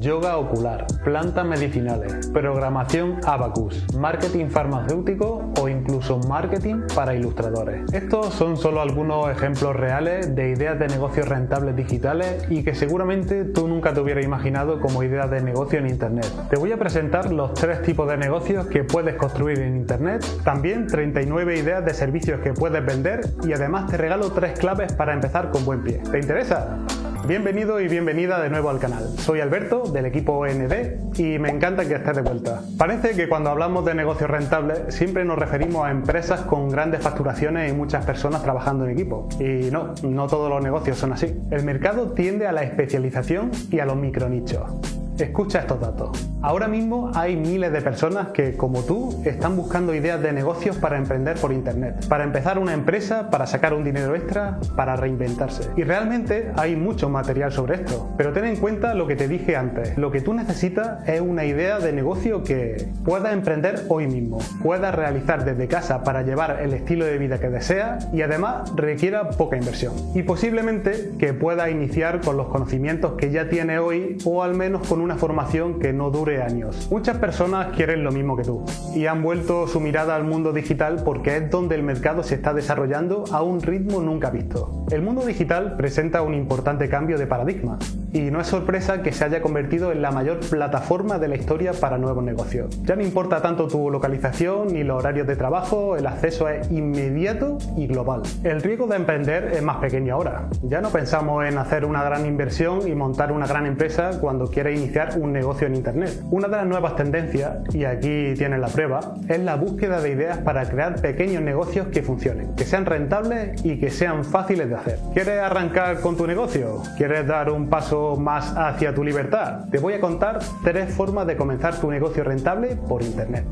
yoga ocular, plantas medicinales, programación abacus, marketing farmacéutico o incluso marketing para ilustradores. Estos son solo algunos ejemplos reales de ideas de negocios rentables digitales y que seguramente tú nunca te hubieras imaginado como ideas de negocio en Internet. Te voy a presentar los tres tipos de negocios que puedes construir en Internet, también 39 ideas de servicios que puedes vender y además te regalo tres claves para empezar con buen pie. ¿Te interesa? Bienvenido y bienvenida de nuevo al canal. Soy Alberto del equipo OND y me encanta que estés de vuelta. Parece que cuando hablamos de negocios rentables siempre nos referimos a empresas con grandes facturaciones y muchas personas trabajando en equipo. Y no, no todos los negocios son así. El mercado tiende a la especialización y a los micronichos. Escucha estos datos. Ahora mismo hay miles de personas que, como tú, están buscando ideas de negocios para emprender por Internet, para empezar una empresa, para sacar un dinero extra, para reinventarse. Y realmente hay mucho material sobre esto. Pero ten en cuenta lo que te dije antes. Lo que tú necesitas es una idea de negocio que puedas emprender hoy mismo, puedas realizar desde casa para llevar el estilo de vida que deseas y además requiera poca inversión. Y posiblemente que puedas iniciar con los conocimientos que ya tiene hoy o al menos con una formación que no dure años. Muchas personas quieren lo mismo que tú y han vuelto su mirada al mundo digital porque es donde el mercado se está desarrollando a un ritmo nunca visto. El mundo digital presenta un importante cambio de paradigma y no es sorpresa que se haya convertido en la mayor plataforma de la historia para nuevos negocios. Ya no importa tanto tu localización ni los horarios de trabajo, el acceso es inmediato y global. El riesgo de emprender es más pequeño ahora. Ya no pensamos en hacer una gran inversión y montar una gran empresa cuando quieres iniciar un negocio en Internet. Una de las nuevas tendencias, y aquí tienes la prueba, es la búsqueda de ideas para crear pequeños negocios que funcionen, que sean rentables y que sean fáciles de hacer. ¿Quieres arrancar con tu negocio? ¿Quieres dar un paso más hacia tu libertad? Te voy a contar tres formas de comenzar tu negocio rentable por Internet.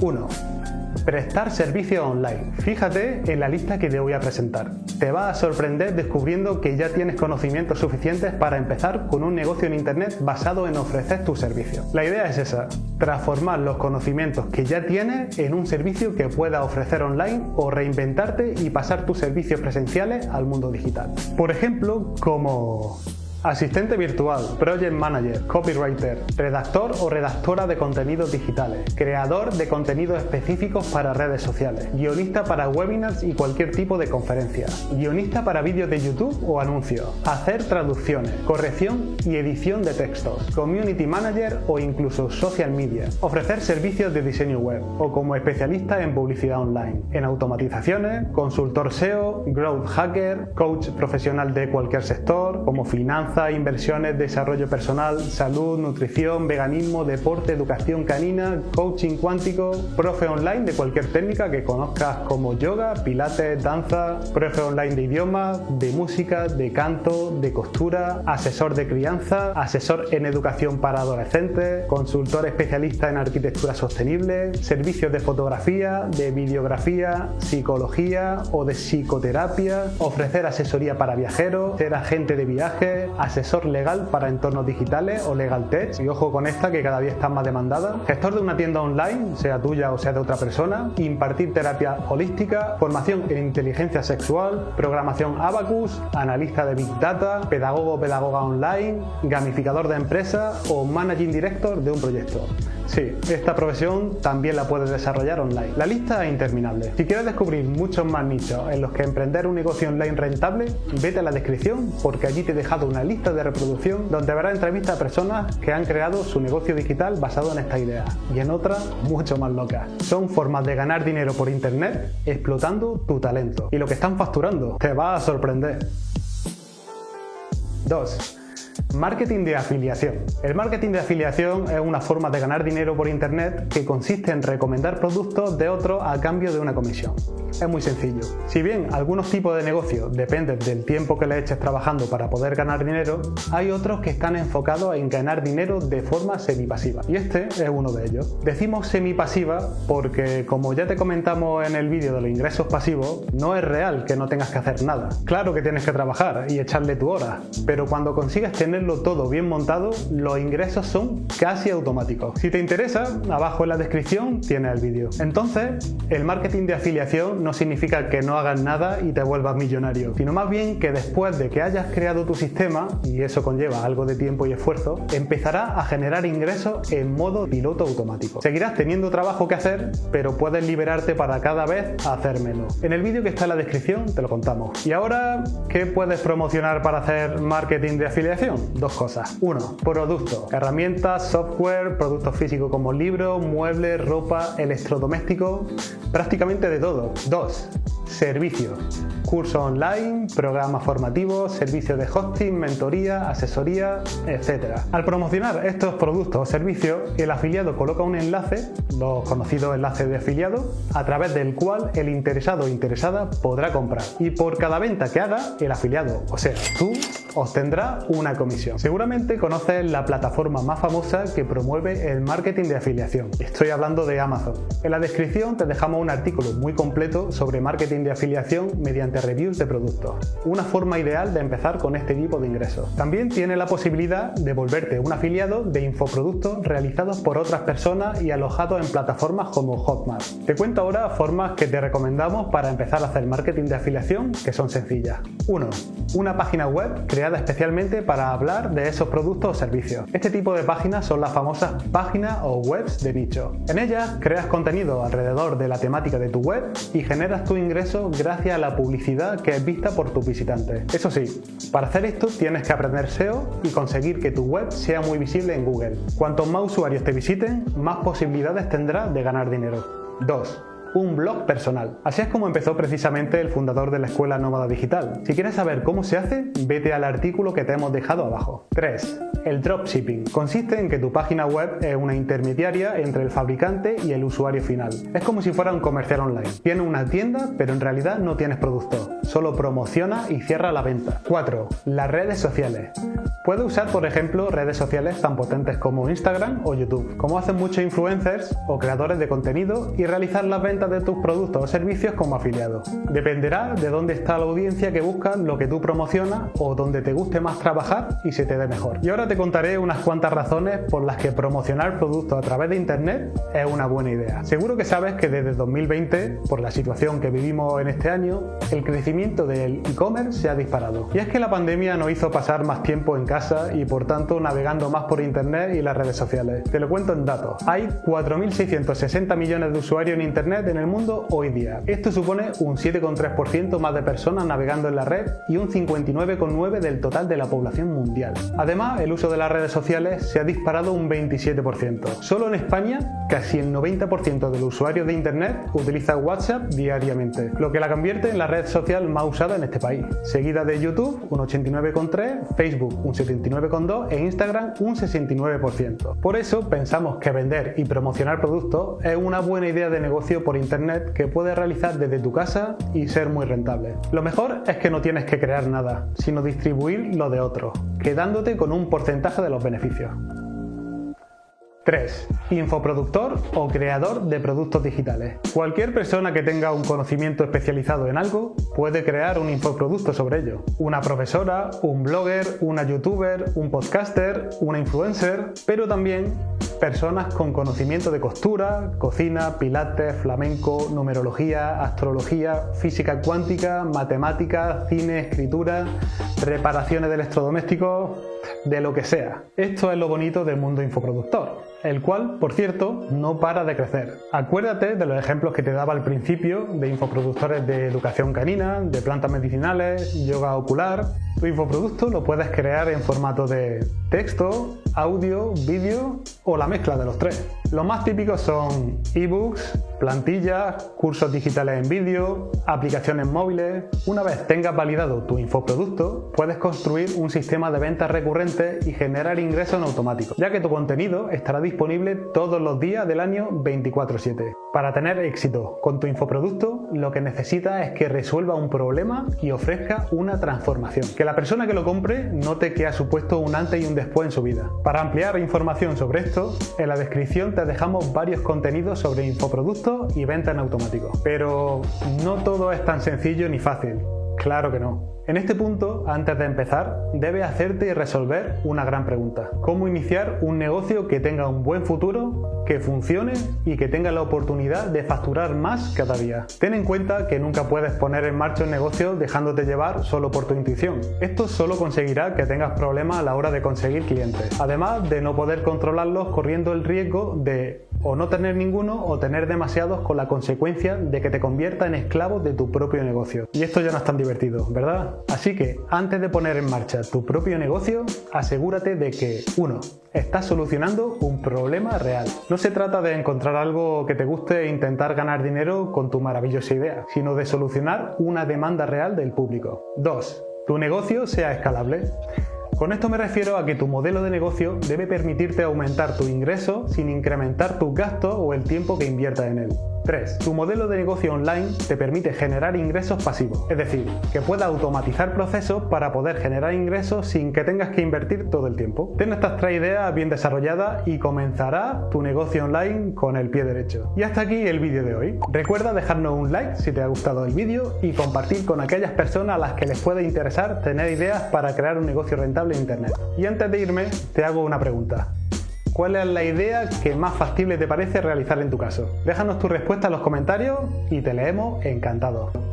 1 Prestar servicio online. Fíjate en la lista que te voy a presentar. Te va a sorprender descubriendo que ya tienes conocimientos suficientes para empezar con un negocio en Internet basado en ofrecer tu servicio. La idea es esa, transformar los conocimientos que ya tienes en un servicio que pueda ofrecer online o reinventarte y pasar tus servicios presenciales al mundo digital. Por ejemplo, como Asistente virtual, project manager, copywriter, redactor o redactora de contenidos digitales, creador de contenidos específicos para redes sociales, guionista para webinars y cualquier tipo de conferencia, guionista para vídeos de YouTube o anuncios, hacer traducciones, corrección y edición de textos, community manager o incluso social media, ofrecer servicios de diseño web o como especialista en publicidad online, en automatizaciones, consultor SEO, growth hacker, coach profesional de cualquier sector, como finanzas, inversiones, desarrollo personal, salud, nutrición, veganismo, deporte, educación canina, coaching cuántico, profe online de cualquier técnica que conozcas como yoga, pilates, danza, profe online de idiomas, de música, de canto, de costura, asesor de crianza, asesor en educación para adolescentes, consultor especialista en arquitectura sostenible, servicios de fotografía, de videografía, psicología o de psicoterapia, ofrecer asesoría para viajeros, ser agente de viajes, asesor legal para entornos digitales o legal tech, y ojo con esta que cada día está más demandada, gestor de una tienda online, sea tuya o sea de otra persona, impartir terapia holística, formación en inteligencia sexual, programación Abacus, analista de Big Data, pedagogo o pedagoga online, gamificador de empresa o managing director de un proyecto. Sí, esta profesión también la puedes desarrollar online. La lista es interminable. Si quieres descubrir muchos más nichos en los que emprender un negocio online rentable, vete a la descripción porque allí te he dejado una lista de reproducción donde verás entrevistas a personas que han creado su negocio digital basado en esta idea y en otras mucho más locas. Son formas de ganar dinero por internet explotando tu talento. Y lo que están facturando te va a sorprender. 2 Marketing de afiliación. El marketing de afiliación es una forma de ganar dinero por Internet que consiste en recomendar productos de otros a cambio de una comisión. Es muy sencillo. Si bien algunos tipos de negocios dependen del tiempo que le eches trabajando para poder ganar dinero, hay otros que están enfocados en ganar dinero de forma semipasiva. Y este es uno de ellos. Decimos semipasiva porque, como ya te comentamos en el vídeo de los ingresos pasivos, no es real que no tengas que hacer nada. Claro que tienes que trabajar y echarle tu hora, pero cuando consigues todo bien montado, los ingresos son casi automáticos. Si te interesa, abajo en la descripción tienes el vídeo. Entonces, el marketing de afiliación no significa que no hagas nada y te vuelvas millonario, sino más bien que después de que hayas creado tu sistema, y eso conlleva algo de tiempo y esfuerzo, empezará a generar ingresos en modo piloto automático. Seguirás teniendo trabajo que hacer, pero puedes liberarte para cada vez hacer menos. En el vídeo que está en la descripción te lo contamos. Y ahora, ¿qué puedes promocionar para hacer marketing de afiliación? Dos cosas. Uno, productos, herramientas, software, productos físicos como libros, muebles, ropa, electrodomésticos, prácticamente de todo. Dos, servicios, cursos online, programas formativos, servicios de hosting, mentoría, asesoría, etc. Al promocionar estos productos o servicios, el afiliado coloca un enlace, los conocidos enlaces de afiliado, a través del cual el interesado o interesada podrá comprar. Y por cada venta que haga, el afiliado, o sea, tú, obtendrá una comisión. Seguramente conoces la plataforma más famosa que promueve el marketing de afiliación. Estoy hablando de Amazon. En la descripción te dejamos un artículo muy completo sobre marketing de afiliación mediante reviews de productos. Una forma ideal de empezar con este tipo de ingresos. También tiene la posibilidad de volverte un afiliado de infoproductos realizados por otras personas y alojados en plataformas como Hotmart. Te cuento ahora formas que te recomendamos para empezar a hacer marketing de afiliación que son sencillas. 1. Una página web creada especialmente para hablar de esos productos o servicios. Este tipo de páginas son las famosas páginas o webs de nicho. En ellas creas contenido alrededor de la temática de tu web y generas tu ingreso gracias a la publicidad que es vista por tus visitantes. Eso sí, para hacer esto tienes que aprender SEO y conseguir que tu web sea muy visible en Google. Cuantos más usuarios te visiten, más posibilidades tendrás de ganar dinero. 2 un blog personal. Así es como empezó precisamente el fundador de la Escuela Nómada Digital. Si quieres saber cómo se hace, vete al artículo que te hemos dejado abajo. 3. El dropshipping. Consiste en que tu página web es una intermediaria entre el fabricante y el usuario final. Es como si fuera un comercial online. Tiene una tienda, pero en realidad no tienes producto. Solo promociona y cierra la venta. 4. Las redes sociales. Puedes usar, por ejemplo, redes sociales tan potentes como Instagram o YouTube, como hacen muchos influencers o creadores de contenido, y realizar las ventas de tus productos o servicios como afiliado. Dependerá de dónde está la audiencia que busca lo que tú promocionas o donde te guste más trabajar y se te dé mejor. Y ahora te contaré unas cuantas razones por las que promocionar productos a través de Internet es una buena idea. Seguro que sabes que desde 2020, por la situación que vivimos en este año, el crecimiento del e-commerce se ha disparado. Y es que la pandemia nos hizo pasar más tiempo en casa y por tanto navegando más por internet y las redes sociales. Te lo cuento en datos. Hay 4.660 millones de usuarios en internet en el mundo hoy día. Esto supone un 7,3% más de personas navegando en la red y un 59,9% del total de la población mundial. Además, el uso de las redes sociales se ha disparado un 27%. Solo en España, casi el 90% de los usuarios de internet utiliza WhatsApp diariamente, lo que la convierte en la red social más usada en este país. Seguida de YouTube, un 89,3%, Facebook, un 79,2% e Instagram un 69%. Por eso pensamos que vender y promocionar productos es una buena idea de negocio por internet que puedes realizar desde tu casa y ser muy rentable. Lo mejor es que no tienes que crear nada, sino distribuir lo de otros, quedándote con un porcentaje de los beneficios. 3. Infoproductor o creador de productos digitales. Cualquier persona que tenga un conocimiento especializado en algo puede crear un infoproducto sobre ello. Una profesora, un blogger, una youtuber, un podcaster, una influencer, pero también personas con conocimiento de costura, cocina, pilates, flamenco, numerología, astrología, física cuántica, matemáticas, cine, escritura, reparaciones de electrodomésticos, de lo que sea. Esto es lo bonito del mundo infoproductor, el cual, por cierto, no para de crecer. Acuérdate de los ejemplos que te daba al principio de infoproductores de educación canina, de plantas medicinales, yoga ocular. Tu infoproducto lo puedes crear en formato de texto, audio, vídeo o la mezcla de los tres. Los más típicos son ebooks, plantillas, cursos digitales en vídeo, aplicaciones móviles. Una vez tengas validado tu infoproducto, puedes construir un sistema de ventas recurrente y generar ingresos en automático, ya que tu contenido estará disponible todos los días del año 24/7. Para tener éxito con tu infoproducto, lo que necesitas es que resuelva un problema y ofrezca una transformación. Que la persona que lo compre note que ha supuesto un antes y un después en su vida. Para ampliar información sobre esto, en la descripción te dejamos varios contenidos sobre infoproductos y venta en automático. Pero no todo es tan sencillo ni fácil. Claro que no. En este punto, antes de empezar, debes hacerte y resolver una gran pregunta. ¿Cómo iniciar un negocio que tenga un buen futuro, que funcione y que tenga la oportunidad de facturar más cada día? Ten en cuenta que nunca puedes poner en marcha un negocio dejándote llevar solo por tu intuición. Esto solo conseguirá que tengas problemas a la hora de conseguir clientes, además de no poder controlarlos corriendo el riesgo de o no tener ninguno o tener demasiados con la consecuencia de que te convierta en esclavo de tu propio negocio. Y esto ya no es tan divertido, ¿verdad? Así que antes de poner en marcha tu propio negocio, asegúrate de que 1. Estás solucionando un problema real. No se trata de encontrar algo que te guste e intentar ganar dinero con tu maravillosa idea, sino de solucionar una demanda real del público. 2. Tu negocio sea escalable. Con esto me refiero a que tu modelo de negocio debe permitirte aumentar tu ingreso sin incrementar tus gastos o el tiempo que inviertas en él. 3. Tu modelo de negocio online te permite generar ingresos pasivos, es decir, que pueda automatizar procesos para poder generar ingresos sin que tengas que invertir todo el tiempo. Ten estas tres ideas bien desarrolladas y comenzará tu negocio online con el pie derecho. Y hasta aquí el vídeo de hoy. Recuerda dejarnos un like si te ha gustado el vídeo y compartir con aquellas personas a las que les puede interesar tener ideas para crear un negocio rentable en Internet. Y antes de irme, te hago una pregunta. ¿Cuál es la idea que más factible te parece realizar en tu caso? Déjanos tu respuesta en los comentarios y te leemos encantado.